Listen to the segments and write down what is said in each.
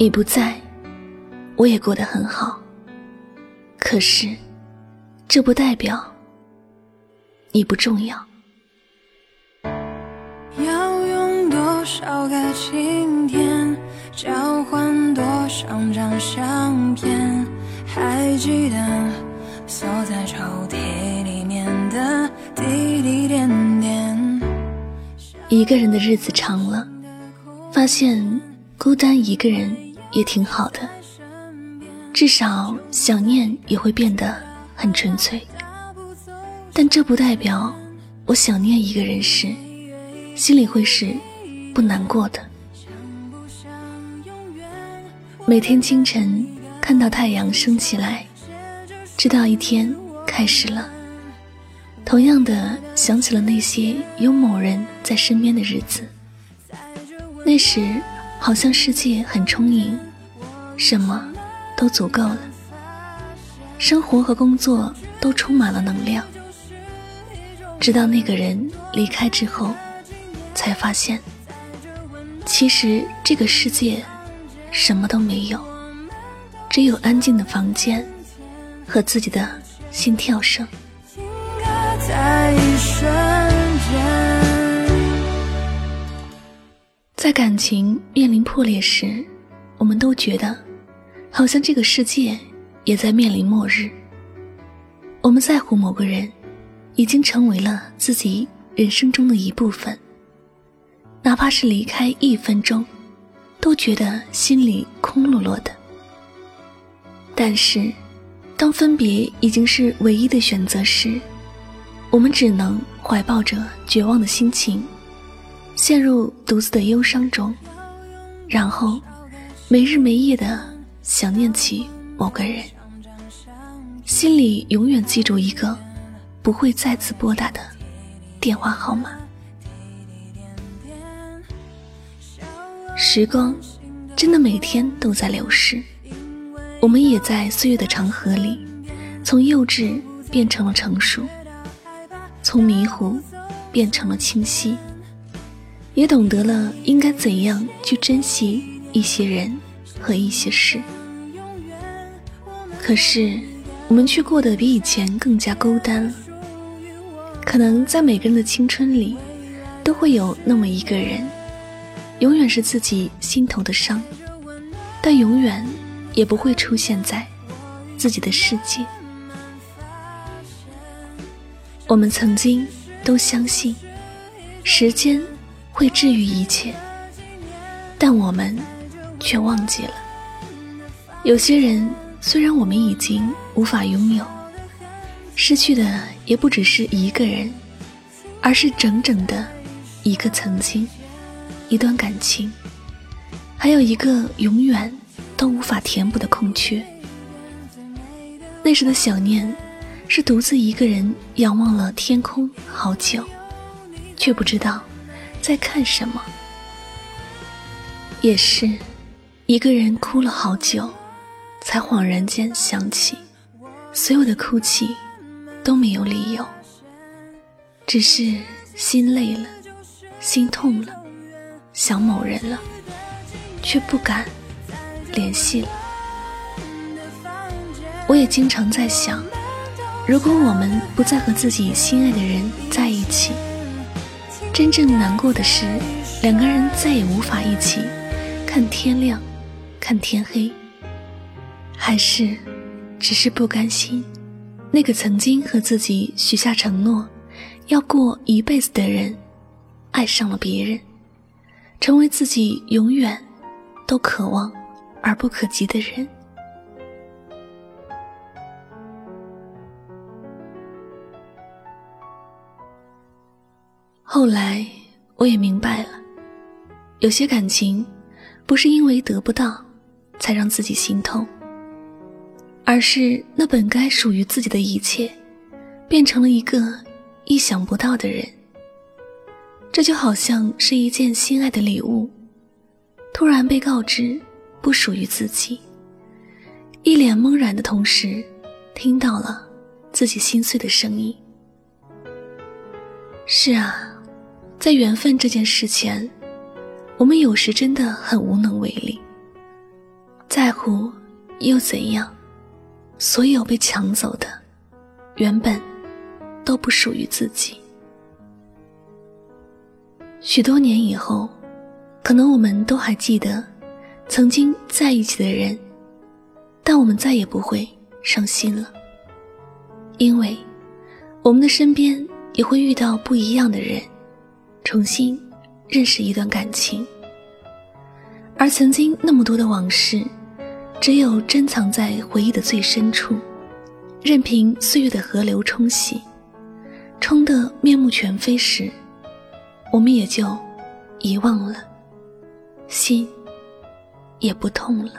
你不在，我也过得很好。可是，这不代表你不重要。要用多少个晴天，交换多少张相片？还记得锁在抽屉里面的滴滴点点。一个人的日子长了，发现孤单一个人。也挺好的，至少想念也会变得很纯粹。但这不代表我想念一个人时，心里会是不难过的。每天清晨看到太阳升起来，知道一天开始了。同样的，想起了那些有某人在身边的日子，那时。好像世界很充盈，什么都足够了，生活和工作都充满了能量。直到那个人离开之后，才发现，其实这个世界什么都没有，只有安静的房间和自己的心跳声。在感情面临破裂时，我们都觉得，好像这个世界也在面临末日。我们在乎某个人，已经成为了自己人生中的一部分。哪怕是离开一分钟，都觉得心里空落落的。但是，当分别已经是唯一的选择时，我们只能怀抱着绝望的心情。陷入独自的忧伤中，然后没日没夜的想念起某个人，心里永远记住一个不会再次拨打的电话号码。时光真的每天都在流逝，我们也在岁月的长河里，从幼稚变成了成熟，从迷糊变成了清晰。也懂得了应该怎样去珍惜一些人和一些事，可是我们却过得比以前更加孤单了。可能在每个人的青春里，都会有那么一个人，永远是自己心头的伤，但永远也不会出现在自己的世界。我们曾经都相信，时间。会治愈一切，但我们却忘记了，有些人虽然我们已经无法拥有，失去的也不只是一个人，而是整整的一个曾经，一段感情，还有一个永远都无法填补的空缺。那时的想念，是独自一个人仰望了天空好久，却不知道。在看什么？也是一个人哭了好久，才恍然间想起，所有的哭泣都没有理由，只是心累了，心痛了，想某人了，却不敢联系了。我也经常在想，如果我们不再和自己心爱的人在一起。真正难过的是，两个人再也无法一起。看天亮，看天黑，还是只是不甘心，那个曾经和自己许下承诺要过一辈子的人，爱上了别人，成为自己永远都渴望而不可及的人。后来我也明白了，有些感情不是因为得不到才让自己心痛，而是那本该属于自己的一切，变成了一个意想不到的人。这就好像是一件心爱的礼物，突然被告知不属于自己，一脸懵然的同时，听到了自己心碎的声音。是啊。在缘分这件事前，我们有时真的很无能为力。在乎又怎样？所有被抢走的，原本都不属于自己。许多年以后，可能我们都还记得曾经在一起的人，但我们再也不会伤心了，因为我们的身边也会遇到不一样的人，重新认识一段感情。而曾经那么多的往事，只有珍藏在回忆的最深处，任凭岁月的河流冲洗，冲得面目全非时。我们也就遗忘了，心也不痛了。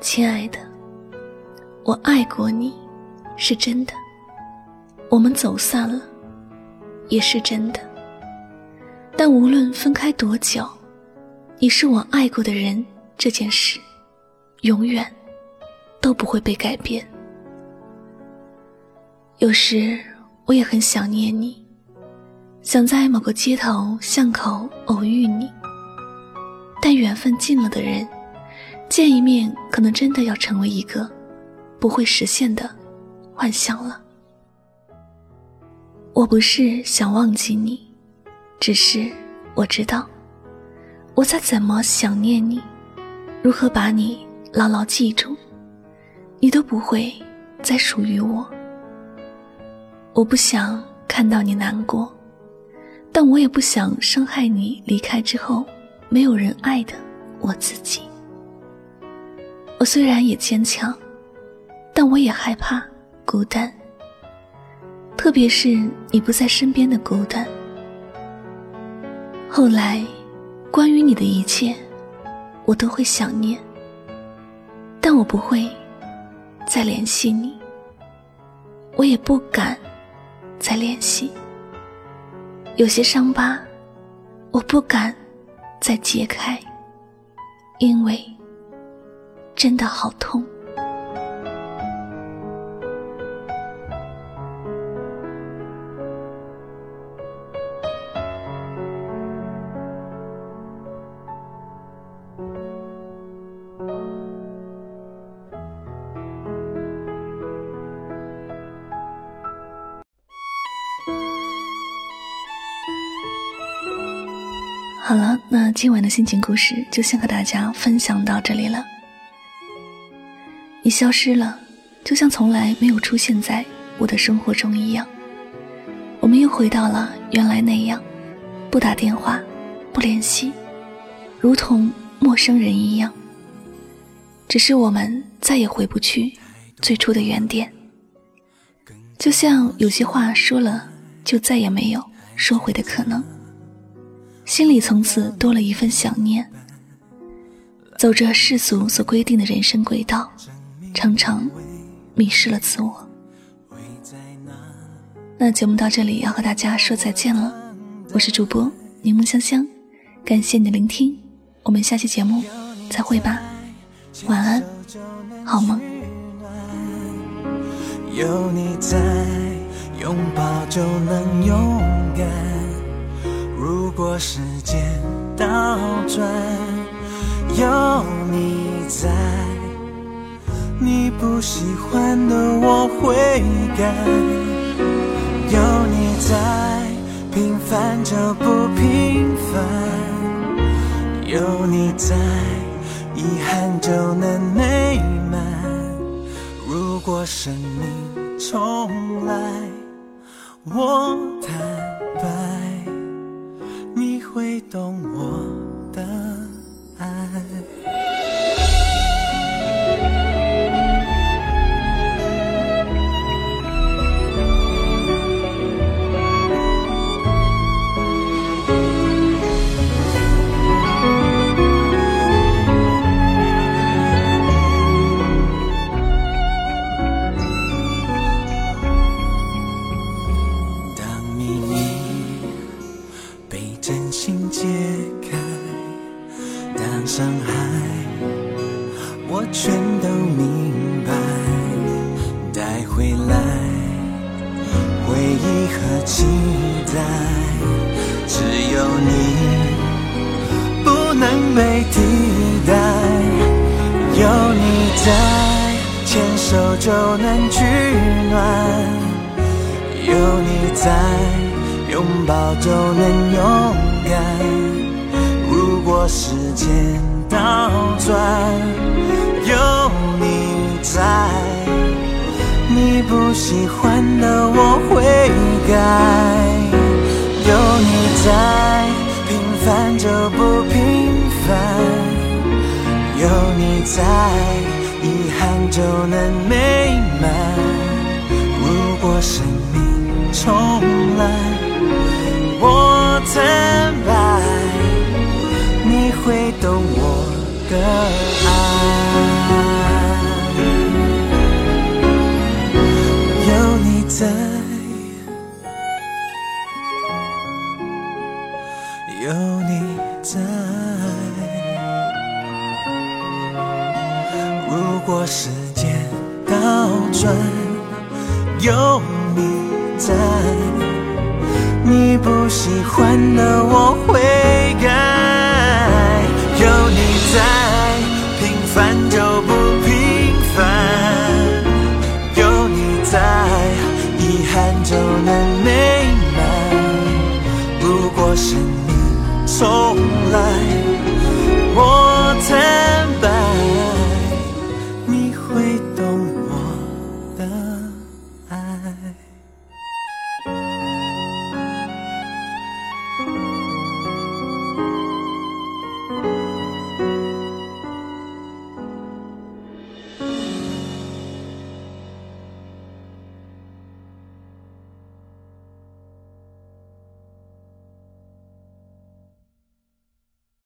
亲爱的，我爱过你，是真的。我们走散了，也是真的。但无论分开多久，你是我爱过的人，这件事永远都不会被改变。有时我也很想念你。想在某个街头巷口偶遇你，但缘分尽了的人，见一面可能真的要成为一个不会实现的幻想了。我不是想忘记你，只是我知道，我在怎么想念你，如何把你牢牢记住，你都不会再属于我。我不想看到你难过。但我也不想伤害你离开之后没有人爱的我自己。我虽然也坚强，但我也害怕孤单，特别是你不在身边的孤单。后来，关于你的一切，我都会想念，但我不会再联系你，我也不敢再联系。有些伤疤，我不敢再揭开，因为真的好痛。好了，那今晚的心情故事就先和大家分享到这里了。你消失了，就像从来没有出现在我的生活中一样。我们又回到了原来那样，不打电话，不联系，如同陌生人一样。只是我们再也回不去最初的原点。就像有些话说了，就再也没有收回的可能。心里从此多了一份想念，走着世俗所规定的人生轨道，常常迷失了自我。那节目到这里要和大家说再见了，我是主播柠檬香香，感谢你的聆听，我们下期节目再会吧，晚安，好梦。有你在，拥抱就能勇敢。如果时间倒转，有你在，你不喜欢的我会改。有你在，平凡就不平凡。有你在，遗憾就能美满。如果生命重来，我坦。懂我。解开，当伤害，我全都明白，带回来，回忆和期待，只有你不能被替代，有你在，牵手就能取暖，有你在，拥抱就能拥抱。如果时间倒转，有你在，你不喜欢的我会改。有你在，平凡就不平凡。有你在，遗憾就能美满。如果生命重来，我坦白，你会懂我的爱。有你在，soul